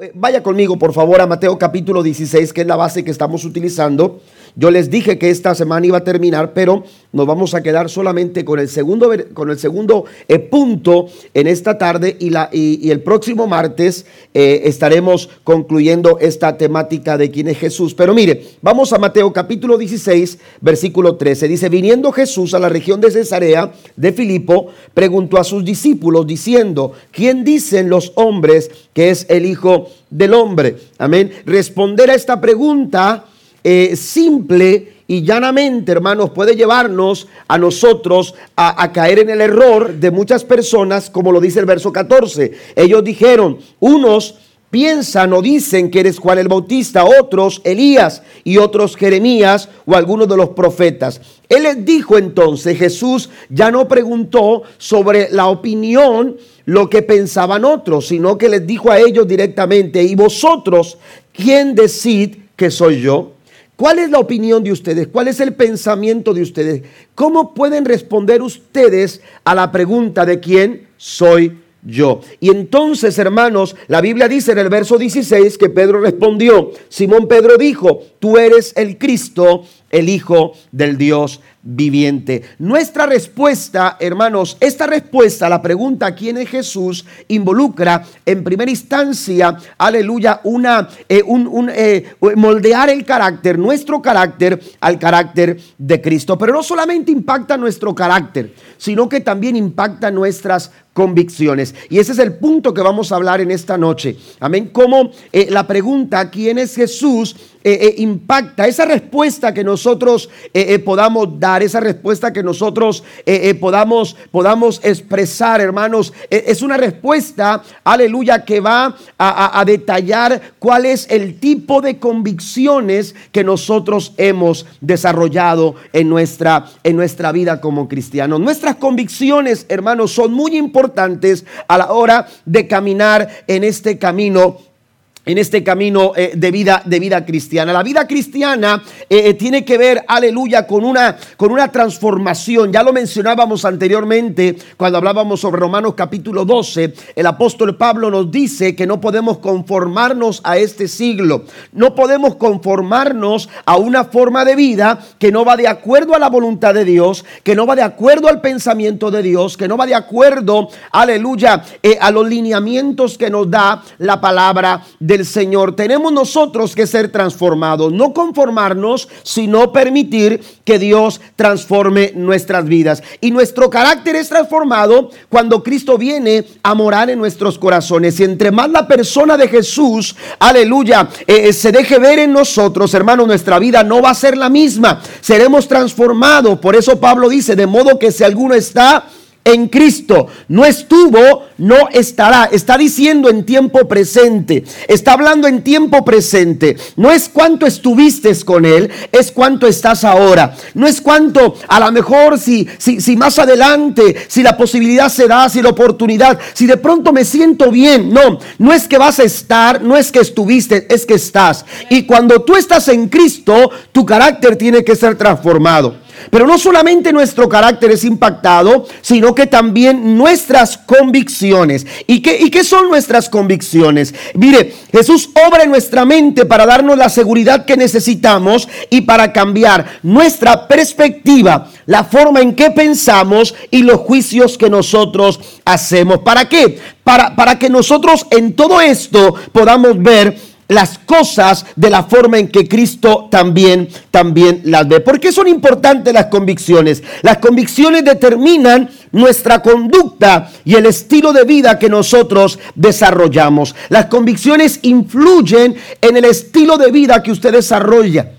Eh, vaya conmigo, por favor, a Mateo capítulo 16, que es la base que estamos utilizando. Yo les dije que esta semana iba a terminar, pero nos vamos a quedar solamente con el segundo, con el segundo eh, punto en esta tarde y, la, y, el próximo martes eh, estaremos concluyendo esta temática de quién es Jesús. Pero mire, vamos a Mateo capítulo 16, versículo 13. Dice, viniendo Jesús a la región de Cesarea de Filipo, preguntó a sus discípulos diciendo, ¿quién dicen los hombres que es el Hijo del Hombre? Amén. Responder a esta pregunta eh, simple y llanamente, hermanos, puede llevarnos a nosotros a, caer en el error de muchas personas, como lo dice el verso 14. Ellos dijeron, unos piensan o dicen que eres Juan el Bautista, otros Elías y otros Jeremías o algunos de los profetas. Él les dijo entonces, Jesús ya no preguntó sobre la opinión, lo que pensaban otros, sino que les dijo a ellos directamente, ¿y vosotros quién decid que soy yo? ¿Cuál es la opinión de ustedes? ¿Cuál es el pensamiento de ustedes? ¿Cómo pueden responder ustedes a la pregunta de quién soy yo? Y entonces, hermanos, la Biblia dice en el verso 16 que Pedro respondió, Simón Pedro dijo, tú eres el Cristo, el Hijo del Dios viviente. Nuestra respuesta, hermanos, esta respuesta a la pregunta ¿quién es Jesús? involucra en primera instancia, aleluya, una, eh, un, eh, moldear el carácter, nuestro carácter al carácter de Cristo. Pero no solamente impacta nuestro carácter, sino que también impacta nuestras convicciones. Y ese es el punto que vamos a hablar en esta noche. Amén. Cómo eh, la pregunta ¿quién es Jesús? Impacta esa respuesta que nosotros podamos dar esa respuesta que nosotros eh, eh, podamos, podamos expresar, hermanos. Es una respuesta, aleluya, que va a, detallar cuál es el tipo de convicciones que nosotros hemos desarrollado en nuestra, en nuestra vida como cristianos. Nuestras convicciones, hermanos, son muy importantes a la hora de caminar en este camino en este camino eh, de, vida, de vida cristiana. La vida cristiana eh, eh, tiene que ver, aleluya, con una, con una transformación. Ya lo mencionábamos anteriormente cuando hablábamos sobre Romanos capítulo 12. El apóstol Pablo nos dice que no podemos conformarnos a este siglo. No podemos conformarnos a una forma de vida que no va de acuerdo a la voluntad de Dios, que no va de acuerdo al pensamiento de Dios, que no va de acuerdo, aleluya, a los lineamientos que nos da la palabra de Señor, tenemos nosotros que ser transformados, no conformarnos, sino permitir que Dios transforme nuestras vidas. Y nuestro carácter es transformado cuando Cristo viene a morar en nuestros corazones. Y entre más la persona de Jesús, aleluya, eh, eh, se deje ver en nosotros, hermano, nuestra vida no va a ser la misma. Seremos transformados. Por eso Pablo dice, de modo que si alguno está en Cristo. No estuvo, no estará. Está diciendo en tiempo presente. Está hablando en tiempo presente. No es cuánto estuviste con Él, es cuánto estás ahora. No es cuánto, a lo mejor, si, si, si más adelante, si la posibilidad se da, si la oportunidad, si de pronto me siento bien. No, no es que vas a estar, no es que estuviste, es que estás. Y cuando tú estás en Cristo, tu carácter tiene que ser transformado. Pero no solamente nuestro carácter es impactado, sino que también nuestras convicciones. ¿Y qué, ¿Y qué son nuestras convicciones? Mire, Jesús obra en nuestra mente para darnos la seguridad que necesitamos y para cambiar nuestra perspectiva, la forma en que pensamos y los juicios que nosotros hacemos. ¿Para qué? Para, para que nosotros en todo esto podamos ver las cosas de la forma en que Cristo también, también las ve. ¿Por qué son importantes las convicciones? Las convicciones determinan nuestra conducta y el estilo de vida que nosotros desarrollamos. Las convicciones influyen en el estilo de vida que usted desarrolla.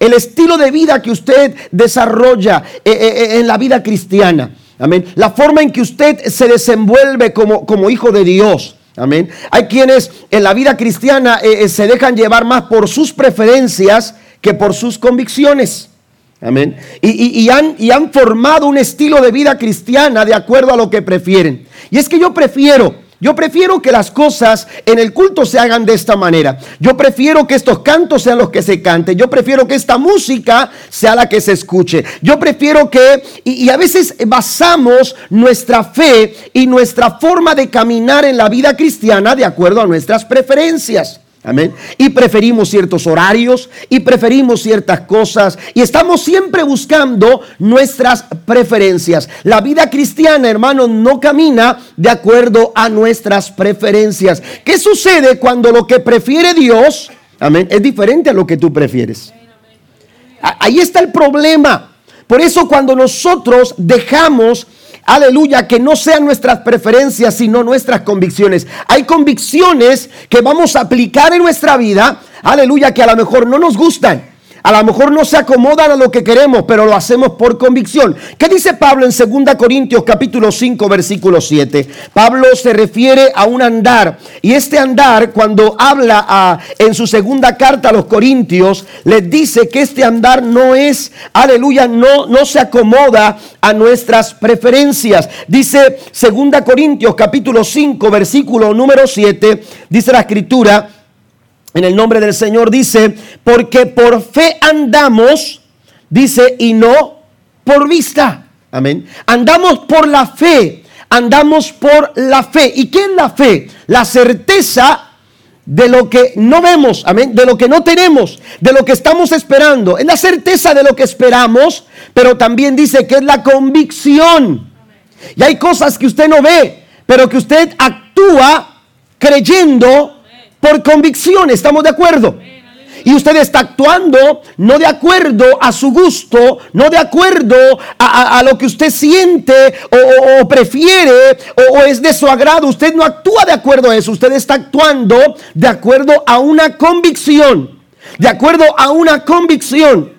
El estilo de vida que usted desarrolla eh, eh, eh, en la vida cristiana. Amén. La forma en que usted se desenvuelve como, como hijo de Dios. Amén. Hay quienes en la vida cristiana eh, eh, se dejan llevar más por sus preferencias que por sus convicciones. Amén. Y, han, y han formado un estilo de vida cristiana de acuerdo a lo que prefieren. Y es que yo prefiero Yo prefiero que las cosas en el culto se hagan de esta manera. Yo prefiero que estos cantos sean los que se canten. Yo prefiero que esta música sea la que se escuche. Yo prefiero que, y, y a veces basamos nuestra fe y nuestra forma de caminar en la vida cristiana de acuerdo a nuestras preferencias. Amén. Y preferimos ciertos horarios y preferimos ciertas cosas y estamos siempre buscando nuestras preferencias. La vida cristiana, hermano, no camina de acuerdo a nuestras preferencias. ¿Qué sucede cuando lo que prefiere Dios, amén, es diferente a lo que tú prefieres? Ahí está el problema. Por eso cuando nosotros dejamos aleluya, que no sean nuestras preferencias, sino nuestras convicciones. Hay convicciones que vamos a aplicar en nuestra vida, aleluya, que a lo mejor no nos gustan. A lo mejor no se acomodan a lo que queremos, pero lo hacemos por convicción. ¿Qué dice Pablo en 2 Corintios capítulo 5 versículo 7? Pablo se refiere a un andar y este andar cuando habla a, en su segunda carta a los Corintios les dice que este andar no es, aleluya, no, no se acomoda a nuestras preferencias. Dice 2 Corintios capítulo 5 versículo número 7, dice la escritura, en el nombre del Señor dice, porque por fe andamos, dice, y no por vista. Amén. Andamos por la fe, andamos por la fe. ¿Y qué es la fe? La certeza de lo que no vemos, amén, de lo que no tenemos, de lo que estamos esperando. Es la certeza de lo que esperamos, pero también dice que es la convicción. Y hay cosas que usted no ve, pero que usted actúa creyendo por convicción, ¿estamos de acuerdo? Y usted está actuando no de acuerdo a su gusto, no de acuerdo a, lo que usted siente o, prefiere o, es de su agrado. Usted no actúa de acuerdo a eso. Usted está actuando de acuerdo a una convicción. De acuerdo a una convicción.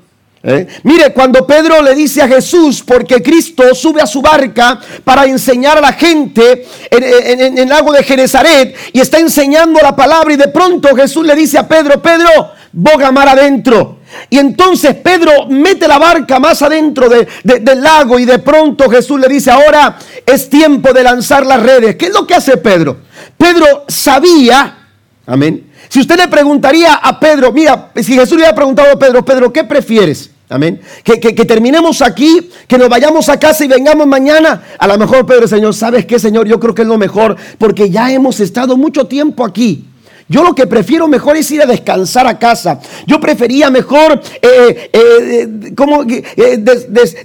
¿Eh? Mire, cuando Pedro le dice a Jesús, porque Cristo sube a su barca para enseñar a la gente en, el lago de Genezaret y está enseñando la palabra y de pronto Jesús le dice a Pedro, Pedro, boga mar adentro. Y entonces Pedro mete la barca más adentro del lago y de pronto Jesús le dice, ahora es tiempo de lanzar las redes. ¿Qué es lo que hace Pedro? Pedro sabía, amén. Si usted le preguntaría a Pedro, mira, si Jesús le hubiera preguntado a Pedro, Pedro, ¿qué prefieres? Amén. Que, terminemos aquí, que nos vayamos a casa y vengamos mañana. A lo mejor, Pedro, Señor, ¿sabes qué, Señor? Yo creo que es lo mejor, porque ya hemos estado mucho tiempo aquí. Yo lo que prefiero mejor es ir a descansar a casa. Yo prefería mejor eh, eh, como, eh,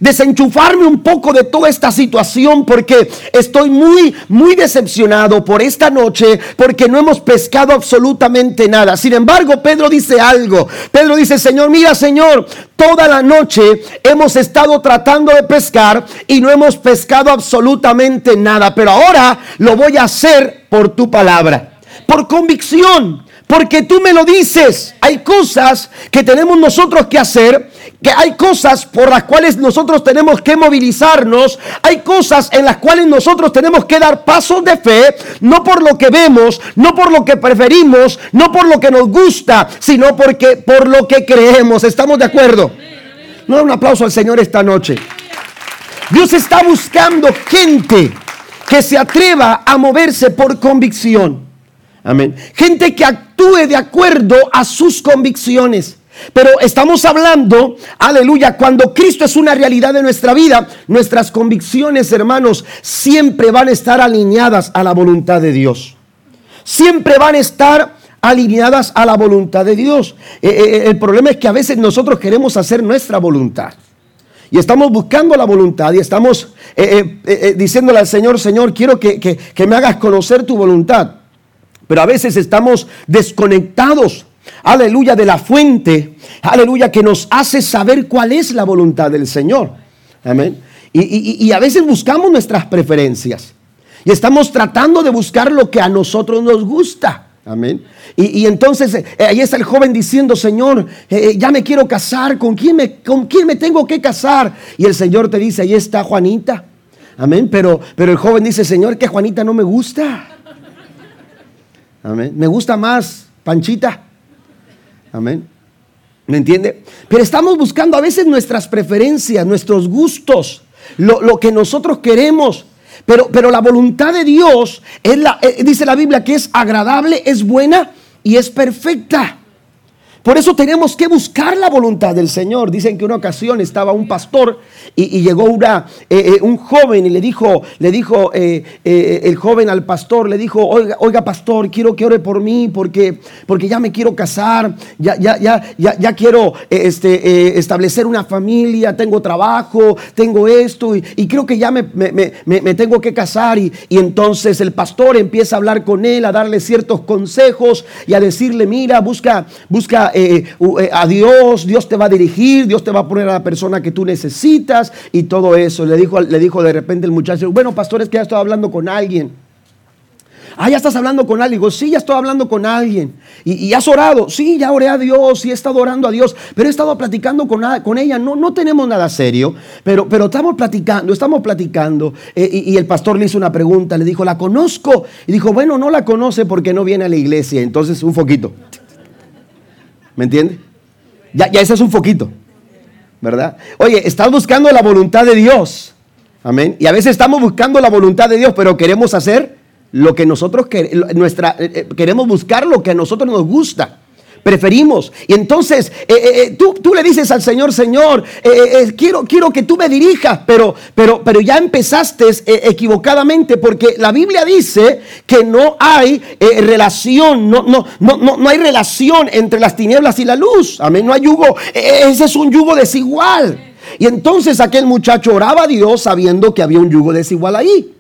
desenchufarme un poco de toda esta situación porque estoy muy, muy decepcionado por esta noche porque no hemos pescado absolutamente nada. Sin embargo, Pedro dice algo. Pedro dice, Señor, mira, Señor, toda la noche hemos estado tratando de pescar y no hemos pescado absolutamente nada. Pero ahora lo voy a hacer por tu palabra por convicción, porque tú me lo dices. Hay cosas que tenemos nosotros que hacer, que hay cosas por las cuales nosotros tenemos que movilizarnos, hay cosas en las cuales nosotros tenemos que dar pasos de fe, no por lo que vemos, no por lo que preferimos, no por lo que nos gusta, sino porque por lo que creemos. ¿Estamos de acuerdo? No un aplauso al Señor esta noche. Dios está buscando gente que se atreva a moverse por convicción. Amén. Gente que actúe de acuerdo a sus convicciones. Pero estamos hablando, aleluya, cuando Cristo es una realidad de nuestra vida, nuestras convicciones, hermanos, siempre van a estar alineadas a la voluntad de Dios. Siempre van a estar alineadas a la voluntad de Dios. Eh, eh, eh, el problema es que a veces nosotros queremos hacer nuestra voluntad. Y estamos buscando la voluntad y estamos diciéndole al Señor, Señor, quiero que, que me hagas conocer tu voluntad. Pero a veces estamos desconectados, aleluya, de la fuente, aleluya, que nos hace saber cuál es la voluntad del Señor. Amén. Y, a veces buscamos nuestras preferencias. Y estamos tratando de buscar lo que a nosotros nos gusta. Amén. Y, entonces eh, ahí está el joven diciendo, Señor, eh, eh, ya me quiero casar, ¿con quién, me, ¿con quién me tengo que casar? Y el Señor te dice, ahí está Juanita. Amén. Pero, pero el joven dice, Señor, que Juanita no me gusta. Amén. Me gusta más Panchita. Amén. ¿Me entiende? Pero estamos buscando a veces nuestras preferencias, nuestros gustos, lo, que nosotros queremos. Pero, pero la voluntad de Dios es la, eh, dice la Biblia que es agradable, es buena y es perfecta. Por eso tenemos que buscar la voluntad del Señor. Dicen que una ocasión estaba un pastor y, llegó una, eh, eh, un joven y le dijo, le dijo eh, el joven al pastor, le dijo, oiga, oiga pastor, quiero que ore por mí porque, porque ya me quiero casar, ya, ya, ya, ya, ya quiero este, establecer una familia, tengo trabajo, tengo esto y, creo que ya me, me, tengo que casar. Y, y entonces el pastor empieza a hablar con él, a darle ciertos consejos y a decirle, mira, busca, busca eh, eh, a Dios, Dios te va a dirigir, Dios te va a poner a la persona que tú necesitas y todo eso. Le dijo, le dijo de repente el muchacho, bueno, pastor, es que ya estoy hablando con alguien. Ah, ya estás hablando con alguien. Digo, sí, ya estoy hablando con alguien. ¿Y, has orado? Sí, ya oré a Dios y he estado orando a Dios. Pero he estado platicando con, con ella. No, no tenemos nada serio, pero, pero estamos platicando, estamos platicando. Eh, y, el pastor le hizo una pregunta. Le dijo, ¿la conozco? Y dijo, bueno, no la conoce porque no viene a la iglesia. Entonces, un foquito. ¿Me entiende? Ya, ya ese es un foquito, ¿verdad? Oye, estás buscando la voluntad de Dios. Amén. Y a veces estamos buscando la voluntad de Dios, pero queremos hacer lo que nosotros queremos, nuestra, eh, eh, queremos buscar lo que a nosotros nos gusta preferimos. Y entonces eh, eh, eh, tú, tú, le dices al Señor, Señor, quiero, quiero que tú me dirijas, pero, pero, pero ya empezaste equivocadamente porque la Biblia dice que no hay relación, no, no, no, no, no hay relación entre las tinieblas y la luz. Amén, no hay yugo, ese es un yugo desigual. Y entonces aquel muchacho oraba a Dios sabiendo que había un yugo desigual ahí.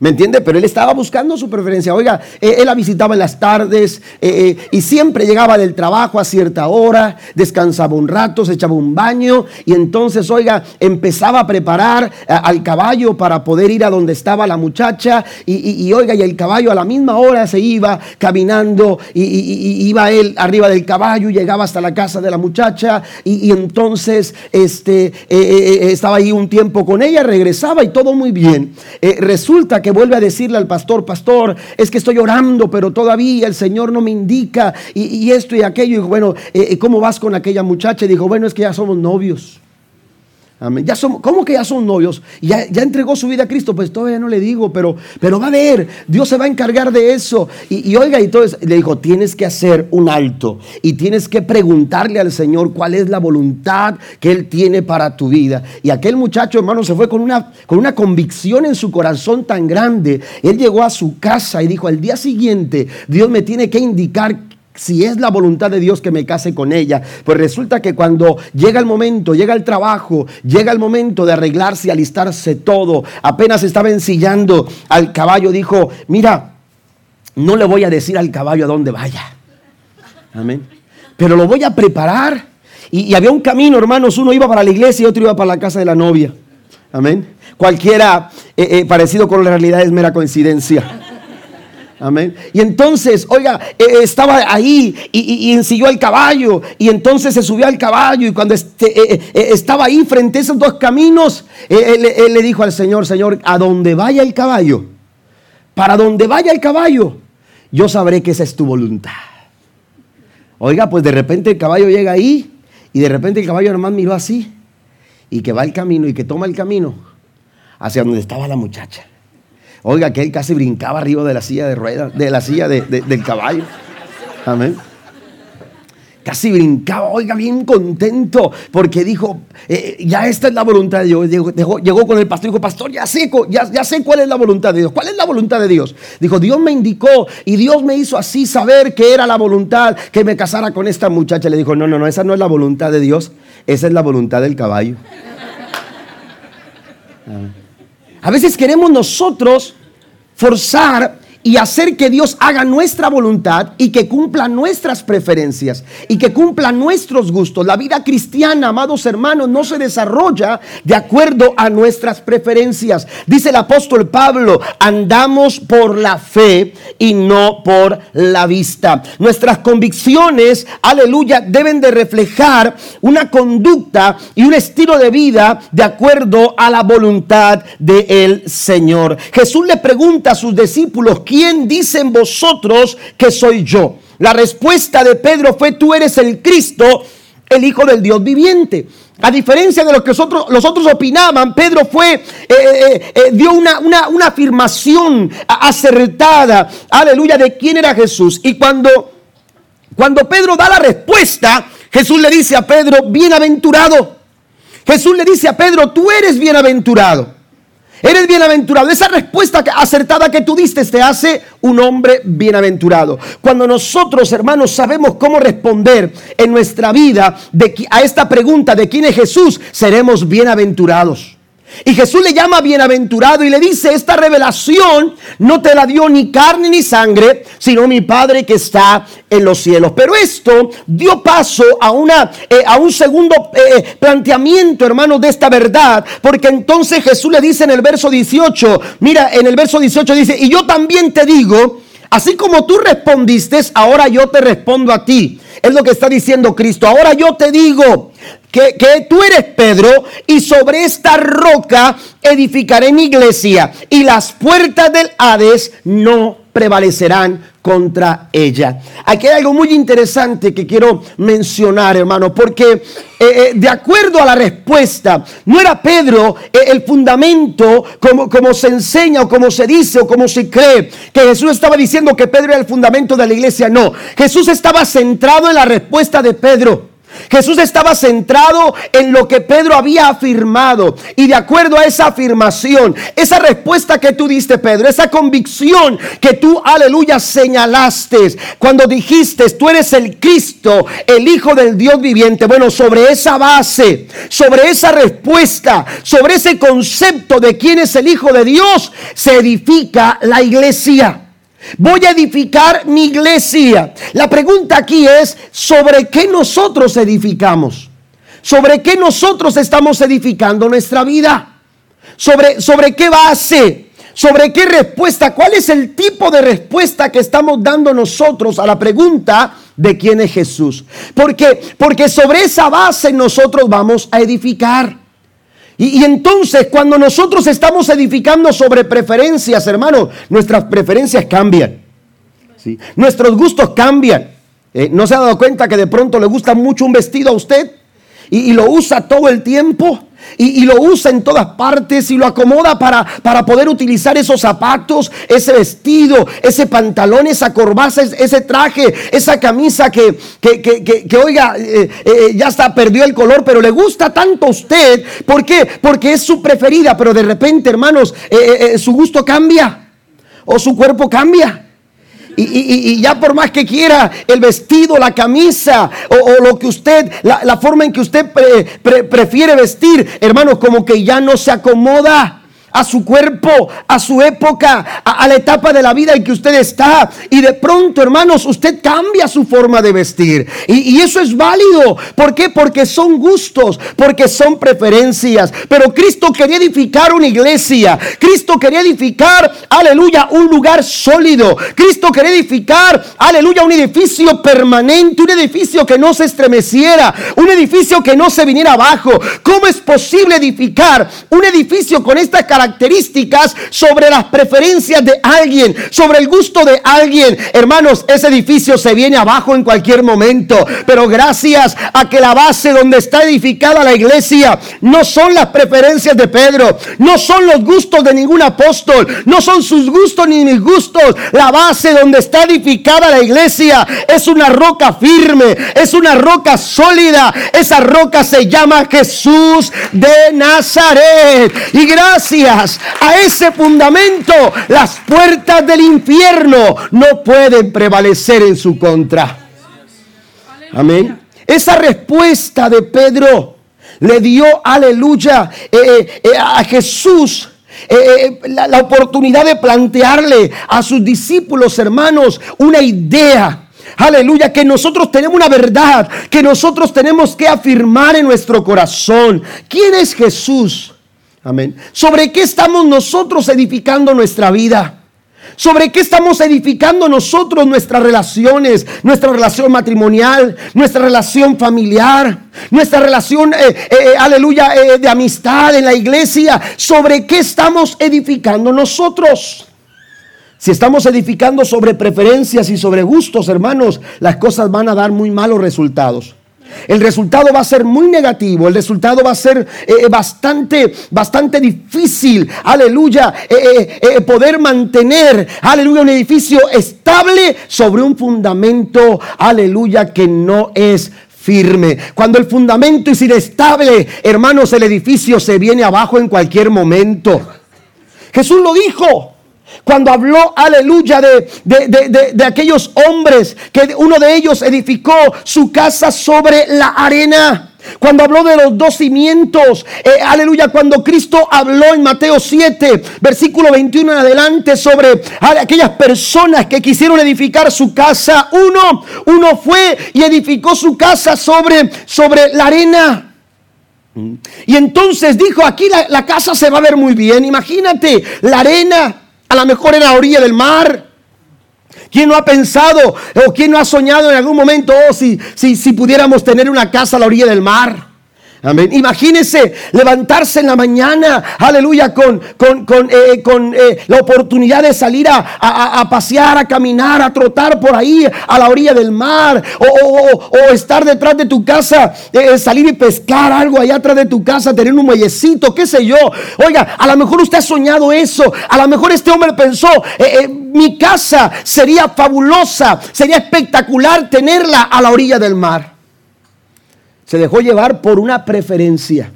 ¿Me entiende? Pero él estaba buscando su preferencia. Oiga, eh, él la visitaba en las tardes eh, eh, y siempre llegaba del trabajo a cierta hora, descansaba un rato, se echaba un baño y entonces, oiga, empezaba a preparar al caballo para poder ir a donde estaba la muchacha y, oiga, y el caballo a la misma hora se iba caminando y, iba él arriba del caballo y llegaba hasta la casa de la muchacha y, entonces este, estaba ahí un tiempo con ella, regresaba y todo muy bien. resulta que vuelve a decirle al pastor, pastor, es que estoy orando, pero todavía el Señor no me indica y, esto y aquello. Y bueno, eh, ¿cómo vas con aquella muchacha? Y dijo, bueno, es que ya somos novios. Ya somos, ¿Cómo que ya son novios? Ya, ya entregó su vida a Cristo. Pues todavía no le digo, pero, pero va a ver, Dios se va a encargar de eso. Y, oiga, y entonces le dijo, tienes que hacer un alto y tienes que preguntarle al Señor cuál es la voluntad que Él tiene para tu vida. Y aquel muchacho, hermano, se fue con una, con una convicción en su corazón tan grande. Él llegó a su casa y dijo, al día siguiente, Dios me tiene que indicar si es la voluntad de Dios que me case con ella. Pues resulta que cuando llega el momento, llega el trabajo, llega el momento de arreglarse y alistarse todo, apenas estaba ensillando al caballo, dijo, mira, no le voy a decir al caballo a dónde vaya. Amén. Pero lo voy a preparar. Y, había un camino, hermanos, uno iba para la iglesia y otro iba para la casa de la novia. Amén. Cualquiera eh, eh, parecido con la realidad es mera coincidencia. Amén. Y entonces, oiga, eh, estaba ahí y, ensilló el caballo. Y entonces se subió al caballo. Y cuando este, eh, eh, estaba ahí frente a esos dos caminos, él, le dijo al Señor: Señor, a donde vaya el caballo, para donde vaya el caballo, yo sabré que esa es tu voluntad. Oiga, pues de repente el caballo llega ahí. Y de repente el caballo nomás miró así. Y que va el camino y que toma el camino hacia donde estaba la muchacha. Oiga, que él casi brincaba arriba de la silla de ruedas, de la silla del caballo. Amén. Casi brincaba, oiga, bien contento, porque dijo, eh, ya esta es la voluntad de Dios. Llegó, con el pastor y dijo, pastor, ya sé, ya, ya sé cuál es la voluntad de Dios. ¿Cuál es la voluntad de Dios? Dijo, Dios me indicó y Dios me hizo así saber que era la voluntad que me casara con esta muchacha. Le dijo, no, no, no, esa no es la voluntad de Dios, esa es la voluntad del caballo. Amén. A veces queremos nosotros forzar y hacer que Dios haga nuestra voluntad y que cumpla nuestras preferencias y que cumpla nuestros gustos. La vida cristiana, amados hermanos, no se desarrolla de acuerdo a nuestras preferencias. Dice el apóstol Pablo, andamos por la fe y no por la vista. Nuestras convicciones, aleluya, deben de reflejar una conducta y un estilo de vida de acuerdo a la voluntad del Señor. Jesús le pregunta a sus discípulos, ¿quién dicen vosotros que soy yo? La respuesta de Pedro fue, tú eres el Cristo, el Hijo del Dios viviente. A diferencia de lo que los otros, opinaban, Pedro fue, eh, eh, eh, dio una, una, una afirmación acertada, aleluya, de quién era Jesús. Y cuando, cuando Pedro da la respuesta, Jesús le dice a Pedro, bienaventurado. Jesús le dice a Pedro, tú eres bienaventurado. Eres bienaventurado. Esa respuesta acertada que tú diste te hace un hombre bienaventurado. Cuando nosotros, hermanos, sabemos cómo responder en nuestra vida a esta pregunta de quién es Jesús, seremos bienaventurados. Y Jesús le llama bienaventurado y le dice, esta revelación no te la dio ni carne ni sangre, sino mi Padre que está en los cielos. Pero esto dio paso a, una, eh, a un segundo eh, planteamiento, hermano, de esta verdad, porque entonces Jesús le dice en el verso 18, mira, en el verso 18 dice, y yo también te digo, así como tú respondiste, ahora yo te respondo a ti. Es lo que está diciendo Cristo. Ahora yo te digo, que, tú eres Pedro y sobre esta roca edificaré mi iglesia y las puertas del Hades no prevalecerán contra ella. Aquí hay algo muy interesante que quiero mencionar, hermano, porque eh, eh, de acuerdo a la respuesta, no era Pedro eh, el fundamento como, como se enseña o como se dice o como se cree, que Jesús estaba diciendo que Pedro era el fundamento de la iglesia, no, Jesús estaba centrado en la respuesta de Pedro. Jesús estaba centrado en lo que Pedro había afirmado. Y de acuerdo a esa afirmación, esa respuesta que tú diste, Pedro, esa convicción que tú, aleluya, señalaste cuando dijiste, tú eres el Cristo, el Hijo del Dios viviente. Bueno, sobre esa base, sobre esa respuesta, sobre ese concepto de quién es el Hijo de Dios, se edifica la iglesia. Voy a edificar mi iglesia. La pregunta aquí es, ¿sobre qué nosotros edificamos? ¿Sobre qué nosotros estamos edificando nuestra vida? ¿Sobre, sobre qué base? ¿Sobre qué respuesta? ¿Cuál es el tipo de respuesta que estamos dando nosotros a la pregunta de quién es Jesús? Porque, porque sobre esa base nosotros vamos a edificar. Y, entonces cuando nosotros estamos edificando sobre preferencias, hermanos, nuestras preferencias cambian. ¿sí? Nuestros gustos cambian. Eh, ¿No se ha dado cuenta que de pronto le gusta mucho un vestido a usted y lo usa todo el tiempo? Y, lo usa en todas partes y lo acomoda para, para poder utilizar esos zapatos, ese vestido, ese pantalón, esa corbata, ese traje, esa camisa que, que, oiga, eh, eh, ya está, perdió el color, pero le gusta tanto a usted. ¿Por qué? Porque es su preferida, pero de repente, hermanos, eh, su gusto cambia o su cuerpo cambia. Y, ya por más que quiera el vestido, la camisa o, lo que usted, la, forma en que usted prefiere vestir, hermanos, como que ya no se acomoda a su cuerpo, a su época, a, la etapa de la vida en que usted está. Y de pronto, hermanos, usted cambia su forma de vestir. Y, y, eso es válido. ¿Por qué? Porque son gustos, porque son preferencias. Pero Cristo quería edificar una iglesia. Cristo quería edificar, aleluya, un lugar sólido. Cristo quería edificar, aleluya, un edificio permanente, un edificio que no se estremeciera, un edificio que no se viniera abajo. ¿Cómo es posible edificar un edificio con esta característica? Características sobre las preferencias de alguien, sobre el gusto de alguien. Hermanos, ese edificio se viene abajo en cualquier momento, pero gracias a que la base donde está edificada la iglesia no son las preferencias de Pedro, no son los gustos de ningún apóstol, no son sus gustos ni mis gustos. La base donde está edificada la iglesia es una roca firme, es una roca sólida. Esa roca se llama Jesús de Nazaret. Y gracias a ese fundamento, las puertas del infierno no pueden prevalecer en su contra. Amén. Esa respuesta de Pedro le dio, aleluya, eh, eh, eh, a Jesús. la, la oportunidad de plantearle a sus discípulos, hermanos, una idea. Aleluya, que nosotros tenemos una verdad, que nosotros tenemos que afirmar en nuestro corazón. ¿Quién es Jesús? Amén. ¿Sobre qué estamos nosotros edificando nuestra vida? ¿Sobre qué estamos edificando nosotros nuestras relaciones? Nuestra relación matrimonial, nuestra relación familiar, nuestra relación, eh, eh, eh, aleluya, de amistad en la iglesia. ¿Sobre qué estamos edificando nosotros? Si estamos edificando sobre preferencias y sobre gustos, hermanos, las cosas van a dar muy malos resultados. El resultado va a ser muy negativo, el resultado va a ser eh, bastante, bastante difícil, aleluya, eh, eh, poder mantener, aleluya, un edificio estable sobre un fundamento, aleluya, que no es firme. Cuando el fundamento es inestable, hermanos, el edificio se viene abajo en cualquier momento. Jesús lo dijo. Cuando habló, aleluya, de, de, aquellos hombres, que uno de ellos edificó su casa sobre la arena. Cuando habló de los dos cimientos, eh, aleluya, cuando Cristo habló en Mateo 7, versículo 21 en adelante sobre aquellas personas que quisieron edificar su casa, uno, uno fue y edificó su casa sobre, sobre la arena. Y entonces dijo, aquí la, la casa se va a ver muy bien, imagínate, la arena a lo mejor en la orilla del mar. ¿Quién no ha pensado o quién no ha soñado en algún momento, oh, si, si, si pudiéramos tener una casa a la orilla del mar? Amén. Imagínese levantarse en la mañana, aleluya, con, con, con, eh, eh, la oportunidad de salir a, pasear, a caminar, a trotar por ahí a la orilla del mar, o, estar detrás de tu casa, eh, salir y pescar algo allá atrás de tu casa, tener un muellecito, qué sé yo. Oiga, a lo mejor usted ha soñado eso, a lo mejor este hombre pensó, mi casa sería fabulosa, sería espectacular tenerla a la orilla del mar. Se dejó llevar por una preferencia.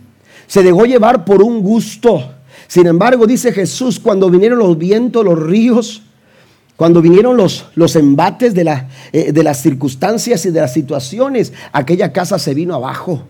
Se dejó llevar por un gusto. Sin embargo, dice Jesús, cuando vinieron los vientos, los ríos, cuando vinieron los, los embates de, la, eh, de las circunstancias y de las situaciones, aquella casa se vino abajo.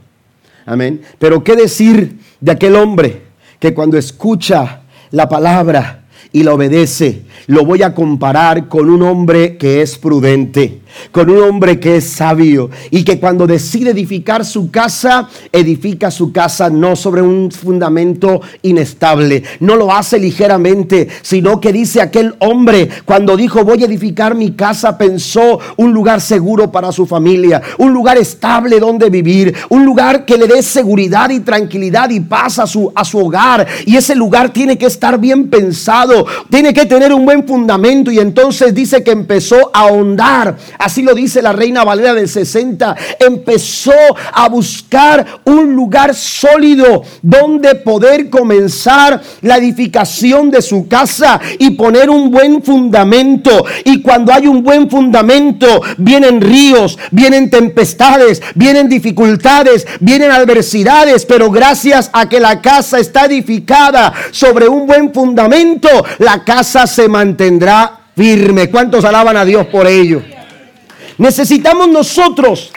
Amén. Pero qué decir de aquel hombre que cuando escucha la palabra y la obedece, lo voy a comparar con un hombre que es prudente con un hombre que es sabio y que cuando decide edificar su casa, edifica su casa no sobre un fundamento inestable, no lo hace ligeramente, sino que dice aquel hombre, cuando dijo voy a edificar mi casa, pensó un lugar seguro para su familia, un lugar estable donde vivir, un lugar que le dé seguridad y tranquilidad y paz a su, a su hogar. Y ese lugar tiene que estar bien pensado, tiene que tener buen fundamento y entonces dice que empezó a ahondar Así lo dice la Reina Valera del 60. Empezó a buscar un lugar sólido donde poder comenzar la edificación de su casa y poner un buen fundamento. Y cuando hay un buen fundamento, vienen ríos, vienen tempestades, vienen dificultades, vienen adversidades, pero gracias a que la casa está edificada sobre un buen fundamento, la casa se mantendrá firme. ¿Cuántos alaban a Dios por ello? Necesitamos nosotros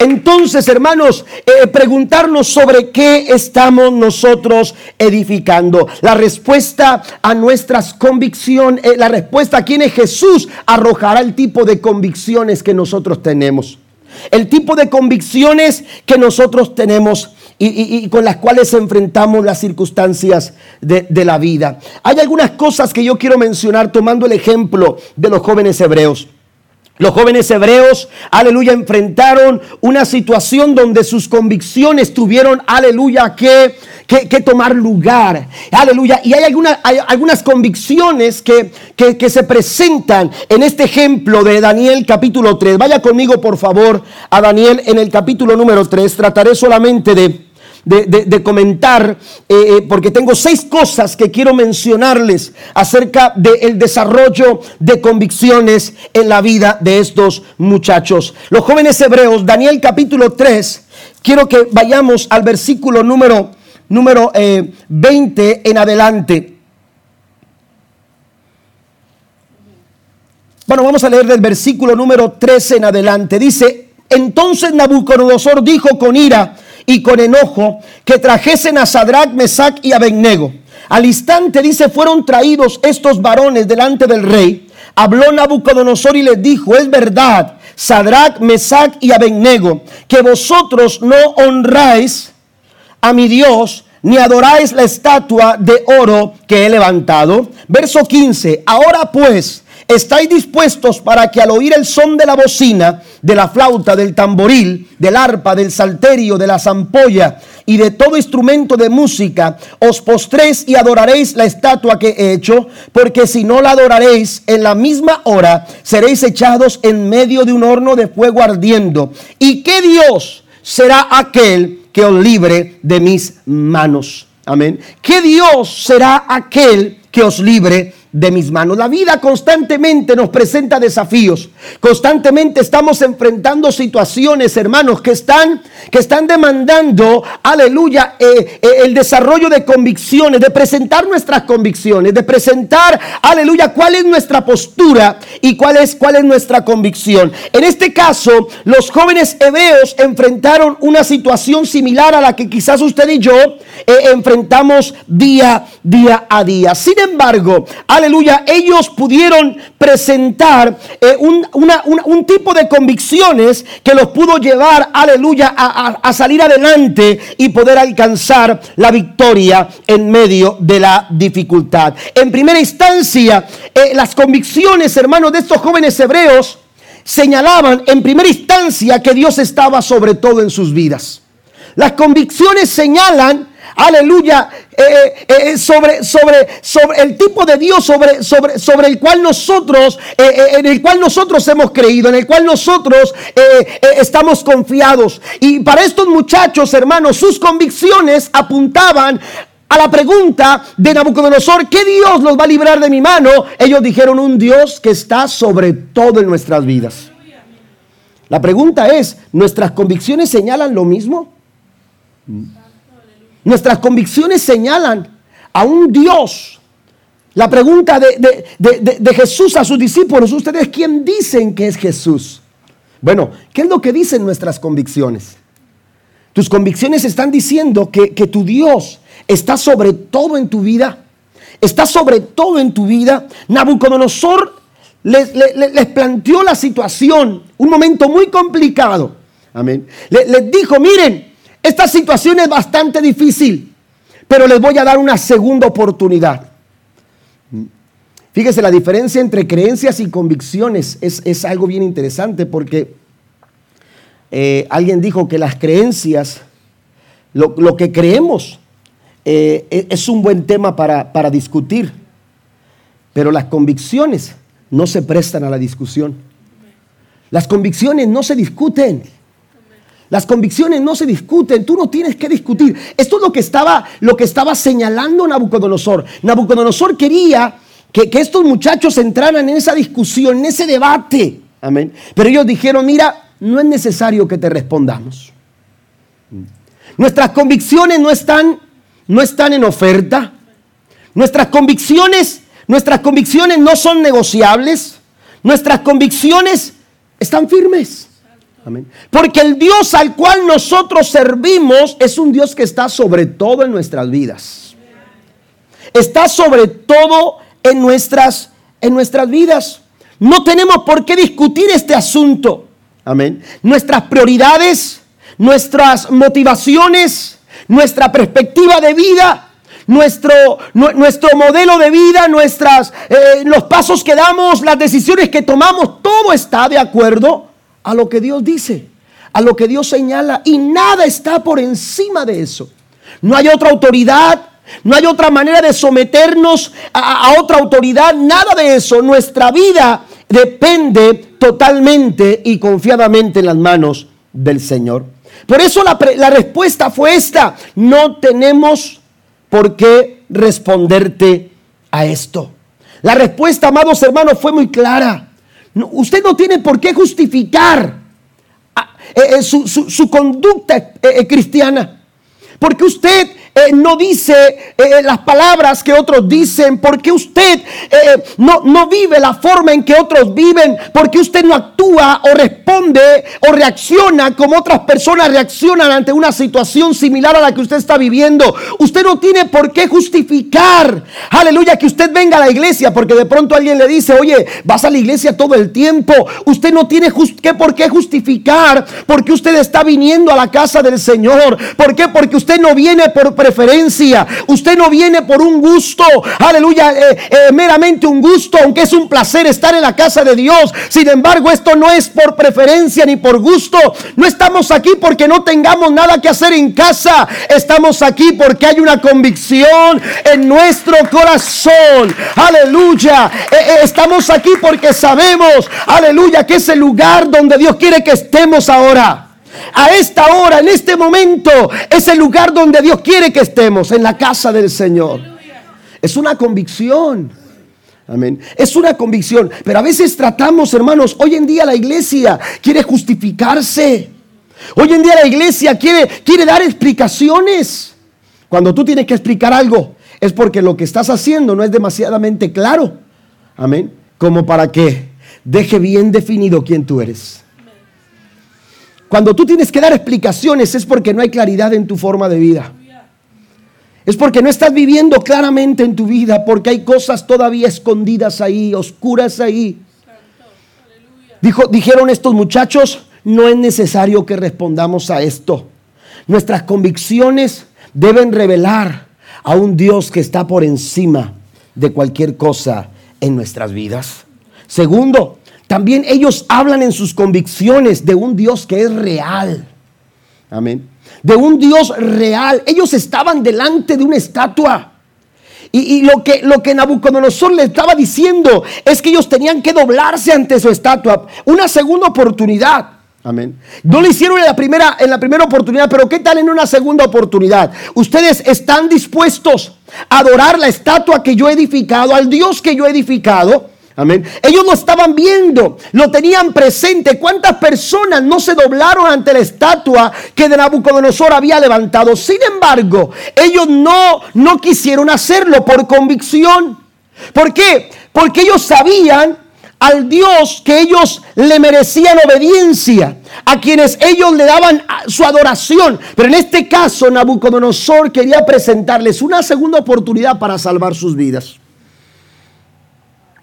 entonces, hermanos, eh, preguntarnos sobre qué estamos nosotros edificando. La respuesta a nuestras convicciones, eh, la respuesta a quién es Jesús, arrojará el tipo de convicciones que nosotros tenemos. El tipo de convicciones que nosotros tenemos y, con las cuales enfrentamos las circunstancias de, la vida. Hay algunas cosas que yo quiero mencionar tomando el ejemplo de los jóvenes hebreos. Los jóvenes hebreos, aleluya, enfrentaron una situación donde sus convicciones tuvieron, aleluya, que, que, tomar lugar. Aleluya. Y hay, algunas convicciones que, que, se presentan en este ejemplo de Daniel capítulo 3. Vaya conmigo, por favor, a Daniel en el capítulo número 3. Trataré solamente de de, comentar, eh, eh, porque tengo seis cosas que quiero mencionarles acerca del desarrollo de convicciones en la vida de estos muchachos. Los jóvenes hebreos, Daniel capítulo 3, quiero que vayamos al versículo número, número 20 eh, en adelante. Bueno, vamos a leer del versículo número 13 en adelante. Dice, entonces Nabucodonosor dijo con ira, y con enojo que trajesen a Sadrach, Mesach y Abednego. Al instante, dice, fueron traídos estos varones delante del rey. Habló Nabucodonosor y les dijo, es verdad, Sadrach, Mesach y Abednego, que vosotros no honráis a mi Dios, ni adoráis la estatua de oro que he levantado. Verso 15, ahora pues, ¿Estáis dispuestos para que al oír el son de la bocina, de la flauta, del tamboril, del arpa, del salterio, de la zampolla y de todo instrumento de música, os postréis y adoraréis la estatua que he hecho? Porque si no la adoraréis, en la misma hora seréis echados en medio de un horno de fuego ardiendo. ¿Y qué Dios? será aquel que os libre de mis manos. Amén. ¿Qué Dios será aquel que os libre de mis manos. La vida constantemente nos presenta desafíos. Constantemente estamos enfrentando situaciones, hermanos, que están, que están demandando, aleluya, eh, eh, el desarrollo de convicciones, de presentar nuestras convicciones, de presentar, aleluya, cuál es nuestra postura y cuál es, cuál es nuestra convicción. En este caso, los jóvenes hebreos enfrentaron una situación similar a la que quizás usted y yo eh, enfrentamos día, día a día. Embargo, aleluya, ellos pudieron presentar eh, un, tipo de convicciones que los pudo llevar, aleluya, a, salir adelante y poder alcanzar la victoria en medio de la dificultad. En primera instancia, eh, las convicciones, hermanos, de estos jóvenes hebreos señalaban en primera instancia que Dios estaba sobre todo en sus vidas. Las convicciones señalan aleluya, eh, eh, eh, sobre, sobre, sobre el tipo de Dios sobre, sobre, sobre el cual nosotros, en el cual nosotros hemos creído, en el cual nosotros estamos confiados. Y para estos muchachos, hermanos, sus convicciones apuntaban a la pregunta de Nabucodonosor, ¿qué Dios nos va a librar de mi mano? Ellos dijeron un Dios que está sobre todo en nuestras vidas. La pregunta es, ¿nuestras convicciones señalan lo mismo? Nuestras convicciones señalan a un Dios. La pregunta de, Jesús a sus discípulos, ¿ustedes quién dicen que es Jesús? Bueno, ¿qué es lo que dicen nuestras convicciones? Tus convicciones están diciendo que, tu Dios está sobre todo en tu vida. Está sobre todo en tu vida. Nabucodonosor les, les, planteó la situación, un momento muy complicado. Amén. les dijo, miren, esta situación es bastante difícil, pero les voy a dar una segunda oportunidad. Fíjese, la diferencia entre creencias y convicciones es, algo bien interesante porque eh, alguien dijo que las creencias, lo, que creemos, eh, e, es un buen tema para, para discutir, pero las convicciones no se prestan a la discusión. Las convicciones no se discuten. Las convicciones no se discuten, tú no tienes que discutir. Esto es lo que estaba, lo que estaba señalando Nabucodonosor. Nabucodonosor quería que, estos muchachos entraran en esa discusión, en ese debate. Amén. Pero ellos dijeron, mira, no es necesario que te respondamos. Nuestras convicciones no están, no están en oferta. Nuestras convicciones, nuestras convicciones no son negociables. Nuestras convicciones están firmes. Porque el Dios al cual nosotros servimos es un Dios que está sobre todo en nuestras vidas. Está sobre todo en nuestras, en nuestras vidas. No tenemos por qué discutir este asunto. Amén. Nuestras prioridades, nuestras motivaciones, nuestra perspectiva de vida, nuestro, nuestro modelo de vida, nuestras, eh, los pasos que damos, las decisiones que tomamos, todo está de acuerdo a lo que Dios dice, a lo que Dios señala, y nada está por encima de eso. No hay otra autoridad, no hay otra manera de someternos a, otra autoridad, nada de eso. Nuestra vida depende totalmente y confiadamente en las manos del Señor. Por eso la, la respuesta fue esta, no tenemos por qué responderte a esto. La respuesta, amados hermanos, fue muy clara usted no tiene por qué justificar ah, eh, eh, su, conducta eh, cristiana. Porque usted eh, no dice eh, las palabras que otros dicen, porque usted eh, no, no vive la forma en que otros viven, porque usted no actúa o responde o reacciona como otras personas reaccionan ante una situación similar a la que usted está viviendo. Usted no tiene por qué justificar, aleluya, que usted venga a la iglesia, porque de pronto alguien le dice, oye, vas a la iglesia todo el tiempo. Usted no tiene que por qué justificar, porque usted está viniendo a la casa del Señor. ¿Por qué? Porque usted no viene por preferencia. Usted no viene por un gusto, aleluya, eh, eh, meramente un gusto, aunque es un placer estar en la casa de Dios. Sin embargo, esto no es por preferencia ni por gusto. No estamos aquí porque no tengamos nada que hacer en casa. Estamos aquí porque hay una convicción en nuestro corazón. Aleluya. Eh, estamos aquí porque sabemos, aleluya, que es el lugar donde Dios quiere que estemos ahora. A esta hora, en este momento, es el lugar donde Dios quiere que estemos, en la casa del Señor. Es una convicción. Amén. Es una convicción. Pero a veces tratamos, hermanos, hoy en día la iglesia quiere justificarse. Hoy en día la iglesia quiere, quiere dar explicaciones. Cuando tú tienes que explicar algo, es porque lo que estás haciendo no es demasiadamente claro. Amén. Como para que deje bien definido quién tú eres. Cuando tú tienes que dar explicaciones es porque no hay claridad en tu forma de vida. Es porque no estás viviendo claramente en tu vida, porque hay cosas todavía escondidas ahí, oscuras ahí. Dijo, dijeron estos muchachos, no es necesario que respondamos a esto. Nuestras convicciones deben revelar a un Dios que está por encima de cualquier cosa en nuestras vidas. Segundo, también ellos hablan en sus convicciones de un Dios que es real. Amén. De un Dios real. Ellos estaban delante de una estatua. Y, lo, que, lo que Nabucodonosor le estaba diciendo es que ellos tenían que doblarse ante su estatua. Una segunda oportunidad. Amén. No lo hicieron en la, primera, en la primera oportunidad, pero ¿qué tal en una segunda oportunidad? Ustedes están dispuestos a adorar la estatua que yo he edificado, al Dios que yo he edificado. Amén. Ellos lo estaban viendo, lo tenían presente. ¿Cuántas personas no se doblaron ante la estatua que de Nabucodonosor había levantado? Sin embargo, ellos no, no quisieron hacerlo por convicción. ¿Por qué? Porque ellos sabían al Dios que ellos le merecían obediencia, a quienes ellos le daban su adoración. Pero en este caso, Nabucodonosor quería presentarles una segunda oportunidad para salvar sus vidas.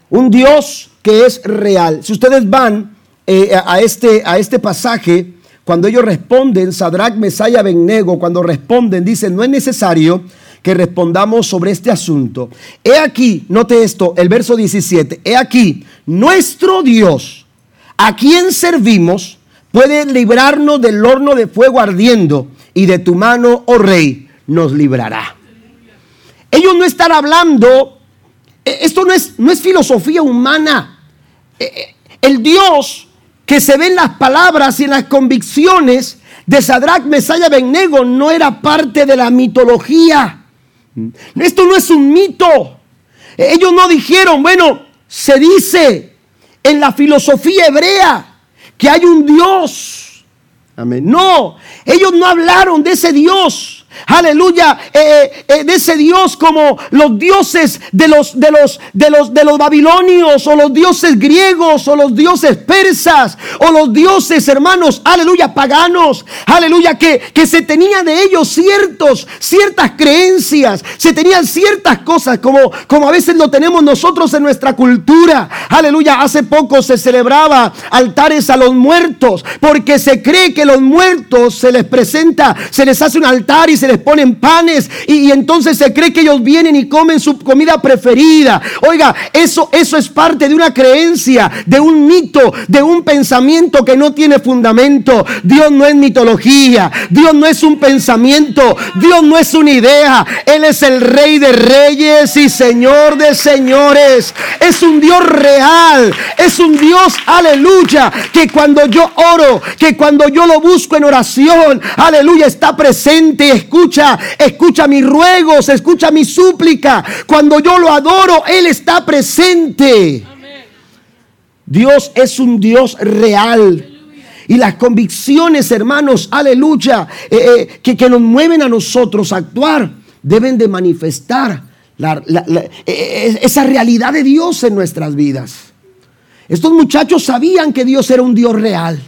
Un Dios que es real. Si ustedes van eh, a, este, a este pasaje, cuando ellos responden, Sadrach, Mesaya, Bennego, cuando responden, dicen, no es necesario que respondamos sobre este asunto. He aquí, note esto, el verso 17, he aquí, nuestro Dios, a quien servimos, puede librarnos del horno de fuego ardiendo y de tu mano, oh rey, nos librará. Ellos no están hablando, esto no es, no es filosofía humana. Eh, eh, el Dios que se ve en las palabras y en las convicciones de Sadrach, Mesaya, Bennego no era parte de la mitología. Esto no es un mito. Ellos no dijeron, bueno, se dice en la filosofía hebrea que hay un Dios. Amén. No, ellos no hablaron de ese Dios aleluya, eh, eh, eh, de ese Dios como los dioses de los, de, los, de, los, de los babilonios o los dioses griegos o los dioses persas o los dioses hermanos, aleluya, paganos, aleluya, que, que se tenía de ellos ciertos, ciertas creencias, se tenían ciertas cosas como, como a veces lo tenemos nosotros en nuestra cultura, aleluya, hace poco se celebraba altares a los muertos porque se cree que los muertos se les presenta, se les hace un altar y se les ponen panes y, entonces se cree que ellos vienen y comen su comida preferida. Oiga, eso, eso es parte de una creencia, de un mito, de un pensamiento que no tiene fundamento. Dios no es mitología, Dios no es un pensamiento, Dios no es una idea. Él es el rey de reyes y señor de señores. Es un Dios real, es un Dios, aleluya, que cuando yo oro, que cuando yo lo busco en oración, aleluya, está presente, escucha escucha, mis ruegos, escucha mi súplica. Cuando yo lo adoro, Él está presente. Dios es un Dios real. Y las convicciones, hermanos, aleluya, eh, eh, que, nos mueven a nosotros a actuar, deben de manifestar eh, esa realidad de Dios en nuestras vidas. Estos muchachos sabían que Dios era un Dios real.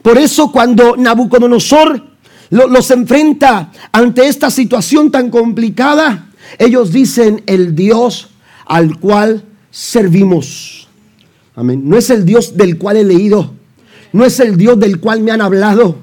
Por eso cuando Nabucodonosor los enfrenta ante esta situación tan complicada, ellos dicen el Dios al cual servimos. Amén. No es el Dios del cual he leído, no es el Dios del cual me han hablado,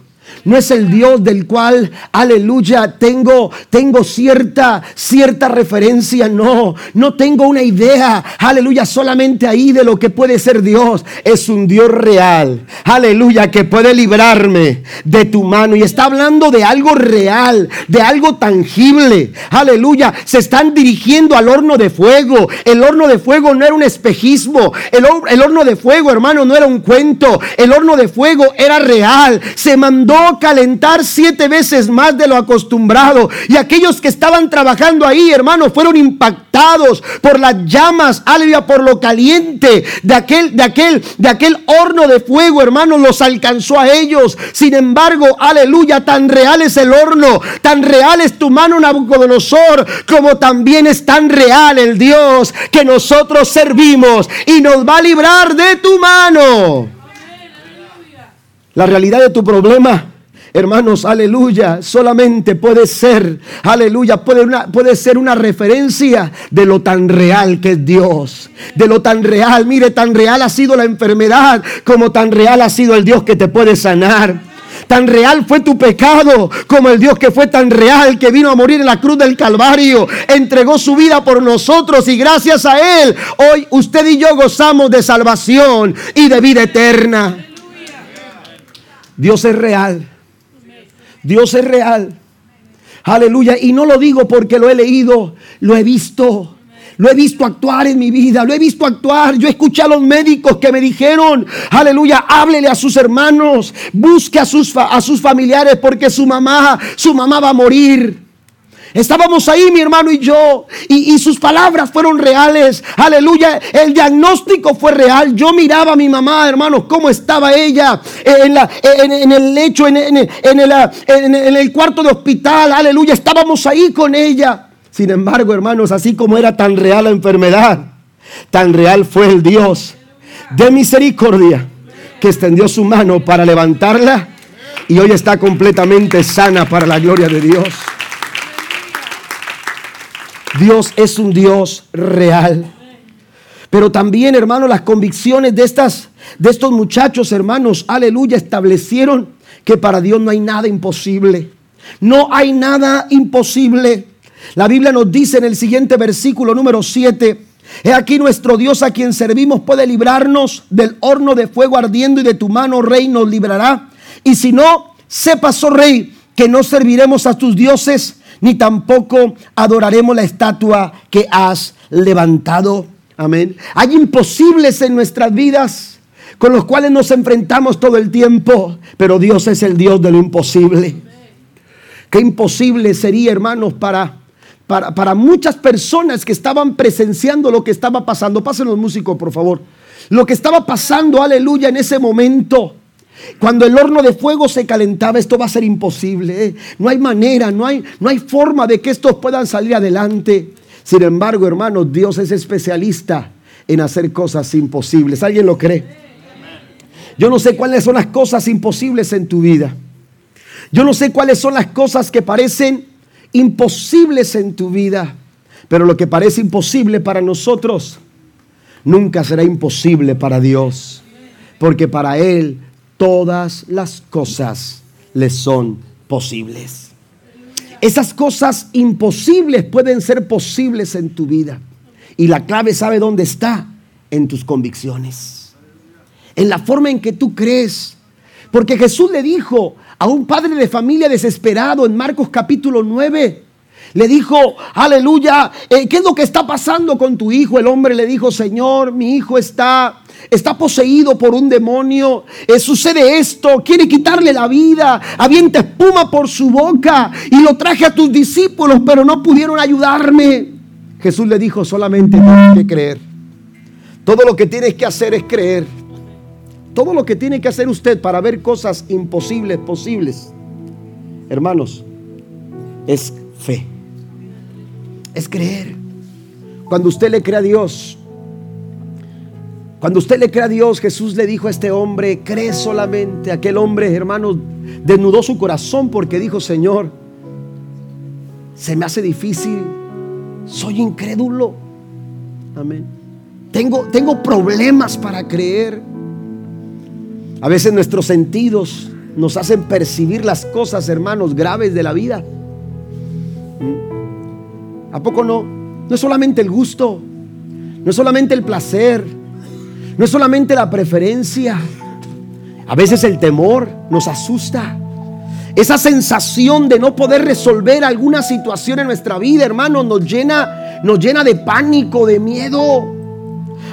No es el Dios del cual, aleluya, tengo, tengo cierta, cierta referencia. No, no tengo una idea, aleluya, solamente ahí de lo que puede ser Dios. Es un Dios real, aleluya, que puede librarme de tu mano. Y está hablando de algo real, de algo tangible. Aleluya, se están dirigiendo al horno de fuego. El horno de fuego no era un espejismo. El, el horno de fuego, hermano, no era un cuento. El horno de fuego era real. Se mandó calentar siete veces más de lo acostumbrado. Y aquellos que estaban trabajando ahí, hermanos, fueron impactados por las llamas, aleluya, por lo caliente de aquel, de aquel, de aquel horno de fuego, hermanos, los alcanzó a ellos. Sin embargo, aleluya, tan real es el horno, tan real es tu mano, Nabucodonosor, como también es tan real el Dios que nosotros servimos y nos va a librar de tu mano. La realidad de tu problema Hermanos, aleluya, solamente puede ser, aleluya, puede, puede ser una referencia de lo tan real que es Dios. De lo tan real, mire, tan real ha sido la enfermedad como tan real ha sido el Dios que te puede sanar. Tan real fue tu pecado como el Dios que fue tan real que vino a morir en la cruz del Calvario. Entregó su vida por nosotros y gracias a Él hoy usted y yo gozamos de salvación y de vida eterna. Dios es real. Dios es real. Aleluya. Y no lo digo porque lo he leído, lo he visto. Lo he visto actuar en mi vida, lo he visto actuar. Yo escuché a los médicos que me dijeron, aleluya, háblele a sus hermanos, busque a sus, a sus familiares porque su mamá, su mamá va a morir. Estábamos ahí, mi hermano y yo, y, sus palabras fueron reales. Aleluya, el diagnóstico fue real. Yo miraba a mi mamá, hermano, cómo estaba ella en, el lecho, en el cuarto de hospital. Aleluya, estábamos ahí con ella. Sin embargo, hermanos, así como era tan real la enfermedad, tan real fue el Dios de misericordia que extendió su mano para levantarla y hoy está completamente sana para la gloria de Dios. Dios es un Dios real. Pero también, hermanos, las convicciones de, estas, de estos muchachos, hermanos, aleluya, establecieron que para Dios no hay nada imposible. No hay nada imposible. La Biblia nos dice en el siguiente versículo número 7, He aquí nuestro Dios a quien servimos puede librarnos del horno de fuego ardiendo y de tu mano, rey, nos librará. Y si no, sepas, oh rey, que no serviremos a tus dioses ni tampoco adoraremos la estatua que has levantado. Amén. Hay imposibles en nuestras vidas con los cuales nos enfrentamos todo el tiempo, pero Dios es el Dios de lo imposible. Qué imposible sería, hermanos, para, para, para muchas personas que estaban presenciando lo que estaba pasando. Pasen los músicos, por favor. Lo que estaba pasando, aleluya, en ese momento. Cuando el horno de fuego se calentaba, esto va a ser imposible. ¿eh? No hay manera, no hay, no hay forma de que estos puedan salir adelante. Sin embargo, hermanos, Dios es especialista en hacer cosas imposibles. ¿Alguien lo cree? Yo no sé cuáles son las cosas imposibles en tu vida. Yo no sé cuáles son las cosas que parecen imposibles en tu vida. Pero lo que parece imposible para nosotros nunca será imposible para Dios. Porque para Él todas las cosas le son posibles. Esas cosas imposibles pueden ser posibles en tu vida. Y la clave sabe dónde está, en tus convicciones. En la forma en que tú crees. Porque Jesús le dijo a un padre de familia desesperado en Marcos capítulo 9, le dijo, aleluya, eh, ¿qué es lo que está pasando con tu hijo? El hombre le dijo, Señor, mi hijo está está poseído por un demonio, eh, sucede esto, quiere quitarle la vida, avienta espuma por su boca y lo traje a tus discípulos, pero no pudieron ayudarme. Jesús le dijo, solamente tienes que creer. Todo lo que tienes que hacer es creer. Todo lo que tiene que hacer usted para ver cosas imposibles posibles, hermanos, es fe. Es creer. Cuando usted le cree a Dios, cuando usted le cree a Dios, Jesús le dijo a este hombre, cree solamente. Aquel hombre, hermano, desnudó su corazón porque dijo, Señor, se me hace difícil, soy incrédulo. Amén. Tengo, tengo problemas para creer. A veces nuestros sentidos nos hacen percibir las cosas, hermanos, graves de la vida. ¿Mm? ¿A poco no? No es solamente el gusto, no es solamente el placer, no es solamente la preferencia. A veces el temor nos asusta. Esa sensación de no poder resolver alguna situación en nuestra vida, hermanos, nos llena, nos llena de pánico, de miedo.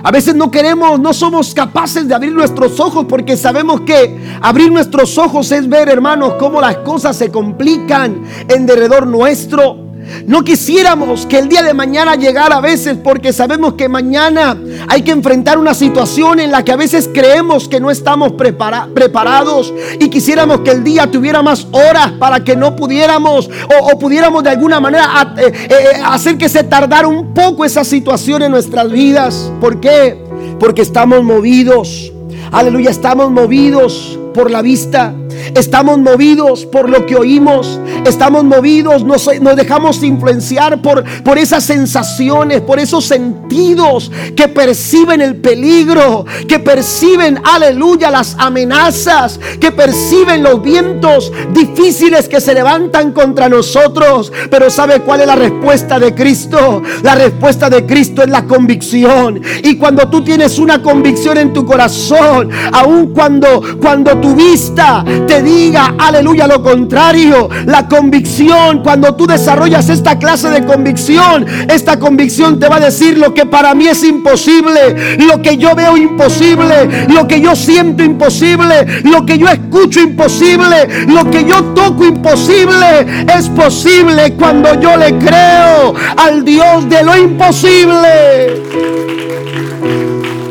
A veces no queremos, no somos capaces de abrir nuestros ojos porque sabemos que abrir nuestros ojos es ver, hermanos, cómo las cosas se complican en derredor nuestro. No quisiéramos que el día de mañana llegara a veces porque sabemos que mañana hay que enfrentar una situación en la que a veces creemos que no estamos preparados y quisiéramos que el día tuviera más horas para que no pudiéramos o, pudiéramos de alguna manera eh, eh, hacer que se tardara un poco esa situación en nuestras vidas. ¿Por qué? Porque estamos movidos. Aleluya, estamos movidos por la vista. Estamos movidos por lo que oímos. Estamos movidos, nos, dejamos influenciar por, por esas sensaciones, por esos sentidos que perciben el peligro, que perciben, aleluya, las amenazas, que perciben los vientos difíciles que se levantan contra nosotros. Pero ¿sabe cuál es la respuesta de Cristo? La respuesta de Cristo es la convicción. Y cuando tú tienes una convicción en tu corazón, aun cuando, cuando tu vista te diga, aleluya, lo contrario. La convicción, cuando tú desarrollas esta clase de convicción, esta convicción te va a decir lo que para mí es imposible, lo que yo veo imposible, lo que yo siento imposible, lo que yo escucho imposible, lo que yo toco imposible, es posible cuando yo le creo al Dios de lo imposible.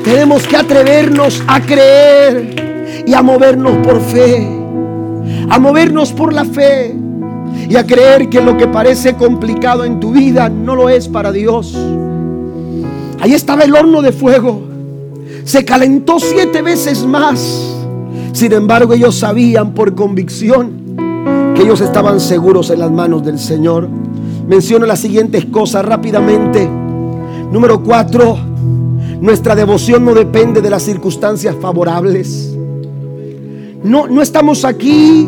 Tenemos que atrevernos a creer y a movernos por fe a movernos por la fe y a creer que lo que parece complicado en tu vida no lo es para Dios. Ahí estaba el horno de fuego. Se calentó siete veces más. Sin embargo, ellos sabían por convicción que ellos estaban seguros en las manos del Señor. Menciono las siguientes cosas rápidamente. Número cuatro, nuestra devoción no depende de las circunstancias favorables. No, no estamos aquí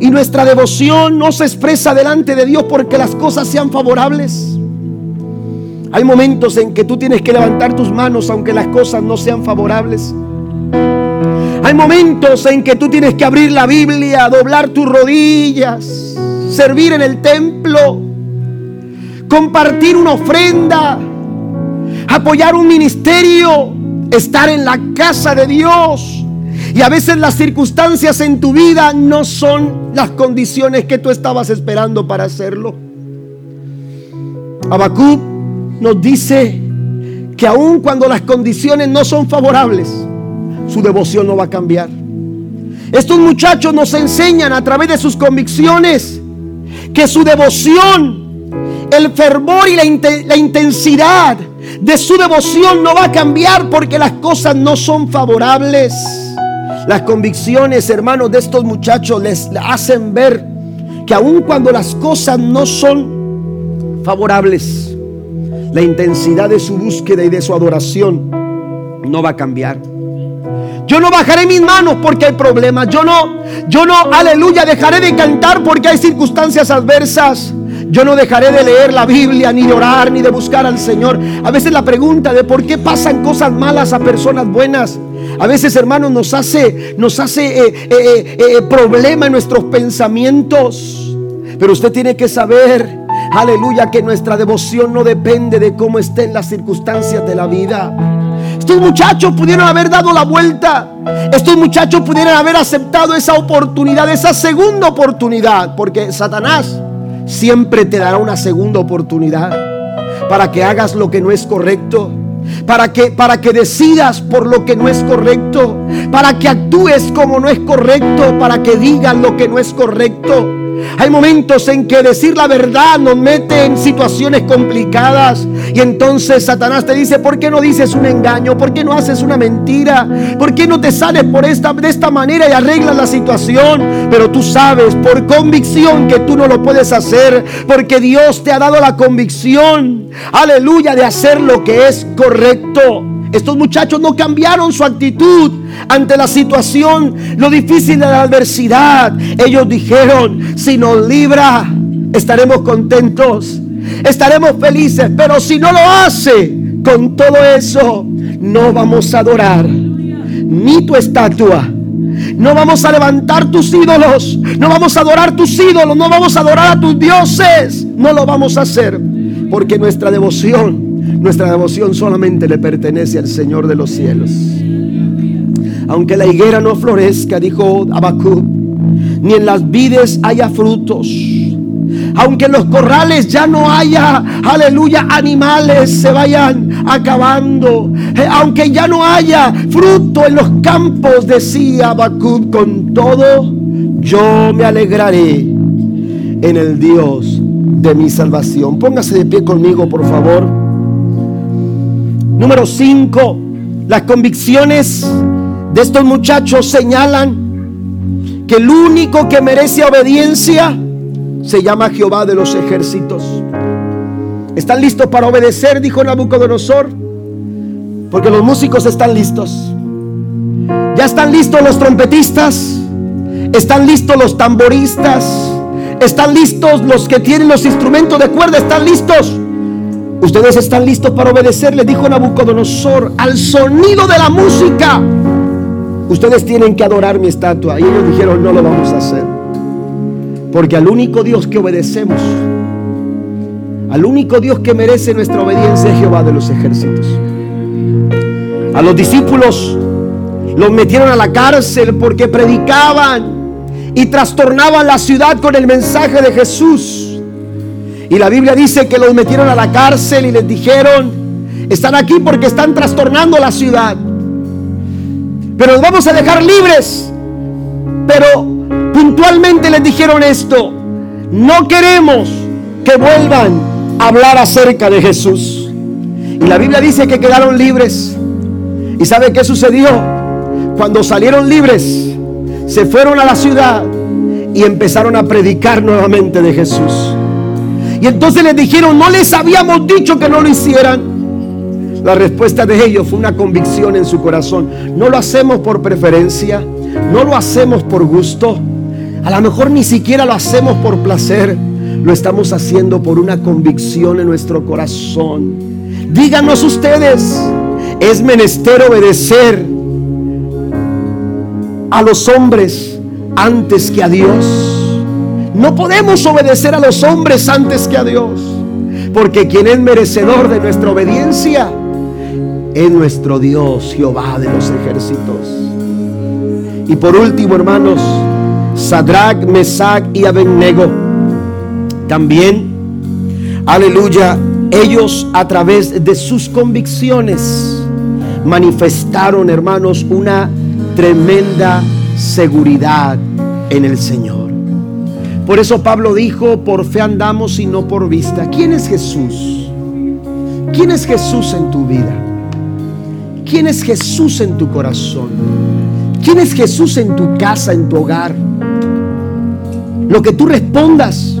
y nuestra devoción no se expresa delante de Dios porque las cosas sean favorables. Hay momentos en que tú tienes que levantar tus manos aunque las cosas no sean favorables. Hay momentos en que tú tienes que abrir la Biblia, doblar tus rodillas, servir en el templo, compartir una ofrenda, apoyar un ministerio, estar en la casa de Dios. Y a veces las circunstancias en tu vida no son las condiciones que tú estabas esperando para hacerlo. Habacuc nos dice que aun cuando las condiciones no son favorables, su devoción no va a cambiar. Estos muchachos nos enseñan a través de sus convicciones que su devoción, el fervor y la, la intensidad de su devoción no va a cambiar porque las cosas no son favorables. Las convicciones, hermanos, de estos muchachos les hacen ver que aun cuando las cosas no son favorables, la intensidad de su búsqueda y de su adoración no va a cambiar. Yo no bajaré mis manos porque hay problemas. Yo no, yo no, aleluya, dejaré de cantar porque hay circunstancias adversas. Yo no dejaré de leer la Biblia, ni de orar, ni de buscar al Señor. A veces la pregunta de por qué pasan cosas malas a personas buenas. A veces, hermanos, nos hace, nos hace eh, eh, eh, problema en nuestros pensamientos. Pero usted tiene que saber, aleluya, que nuestra devoción no depende de cómo estén las circunstancias de la vida. Estos muchachos pudieron haber dado la vuelta. Estos muchachos pudieron haber aceptado esa oportunidad, esa segunda oportunidad. Porque Satanás siempre te dará una segunda oportunidad para que hagas lo que no es correcto. Para que, para que decidas por lo que no es correcto. Para que actúes como no es correcto. Para que digas lo que no es correcto. Hay momentos en que decir la verdad nos mete en situaciones complicadas. Y entonces Satanás te dice, ¿por qué no dices un engaño? ¿Por qué no haces una mentira? ¿Por qué no te sales por esta, de esta manera y arreglas la situación? Pero tú sabes por convicción que tú no lo puedes hacer. Porque Dios te ha dado la convicción, aleluya, de hacer lo que es correcto. Estos muchachos no cambiaron su actitud ante la situación, lo difícil de la adversidad. Ellos dijeron, si nos libra, estaremos contentos, estaremos felices, pero si no lo hace, con todo eso, no vamos a adorar ni tu estatua. No vamos a levantar tus ídolos. No vamos a adorar tus ídolos. No vamos a adorar a tus dioses. No lo vamos a hacer. Porque nuestra devoción, nuestra devoción solamente le pertenece al Señor de los cielos. Aunque la higuera no florezca, dijo Abacú, ni en las vides haya frutos aunque en los corrales ya no haya, aleluya, animales se vayan acabando, eh, aunque ya no haya fruto en los campos, decía Habacuc, con todo yo me alegraré en el Dios de mi salvación. Póngase de pie conmigo, por favor. Número 5. Las convicciones de estos muchachos señalan que el único que merece obediencia se llama Jehová de los ejércitos. ¿Están listos para obedecer? Dijo Nabucodonosor. Porque los músicos están listos. Ya están listos los trompetistas. Están listos los tamboristas. Están listos los que tienen los instrumentos de cuerda. Están listos. Ustedes están listos para obedecer, le dijo Nabucodonosor, al sonido de la música. Ustedes tienen que adorar mi estatua. Y ellos dijeron, no lo vamos a hacer. Porque al único Dios que obedecemos, al único Dios que merece nuestra obediencia es Jehová de los ejércitos. A los discípulos los metieron a la cárcel porque predicaban y trastornaban la ciudad con el mensaje de Jesús. Y la Biblia dice que los metieron a la cárcel y les dijeron, están aquí porque están trastornando la ciudad. Pero los vamos a dejar libres. Pero puntualmente les dijeron esto, no queremos que vuelvan a hablar acerca de Jesús. Y la Biblia dice que quedaron libres. ¿Y sabe qué sucedió? Cuando salieron libres, se fueron a la ciudad y empezaron a predicar nuevamente de Jesús. Y entonces les dijeron, no les habíamos dicho que no lo hicieran. La respuesta de ellos fue una convicción en su corazón. No lo hacemos por preferencia, no lo hacemos por gusto, a lo mejor ni siquiera lo hacemos por placer, lo estamos haciendo por una convicción en nuestro corazón. Díganos ustedes, es menester obedecer a los hombres antes que a Dios. No podemos obedecer a los hombres antes que a Dios, porque quien es merecedor de nuestra obediencia es nuestro Dios, Jehová de los ejércitos. Y por último, hermanos, Sadrach, Mesach y Abednego. También, aleluya, ellos a través de sus convicciones manifestaron, hermanos, una tremenda seguridad en el Señor. Por eso Pablo dijo, por fe andamos y no por vista. ¿Quién es Jesús? ¿Quién es Jesús en tu vida? ¿Quién es Jesús en tu corazón? ¿Quién es Jesús en tu casa, en tu hogar? Lo que tú respondas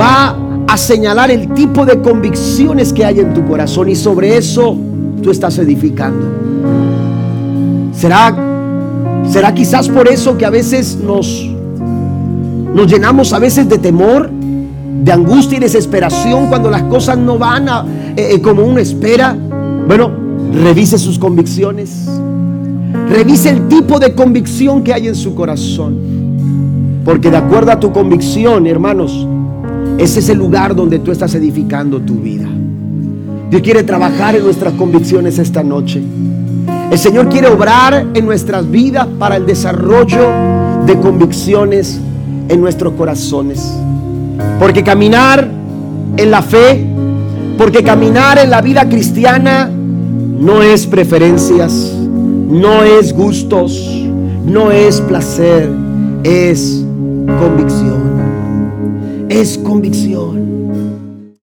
va a señalar el tipo de convicciones que hay en tu corazón y sobre eso tú estás edificando. ¿Será, será quizás por eso que a veces nos, nos llenamos a veces de temor, de angustia y desesperación cuando las cosas no van a, eh, eh, como uno espera? Bueno, revise sus convicciones. Revise el tipo de convicción que hay en su corazón. Porque de acuerdo a tu convicción, hermanos, ese es el lugar donde tú estás edificando tu vida. Dios quiere trabajar en nuestras convicciones esta noche. El Señor quiere obrar en nuestras vidas para el desarrollo de convicciones en nuestros corazones. Porque caminar en la fe, porque caminar en la vida cristiana no es preferencias, no es gustos, no es placer, es convicción. Es convicción.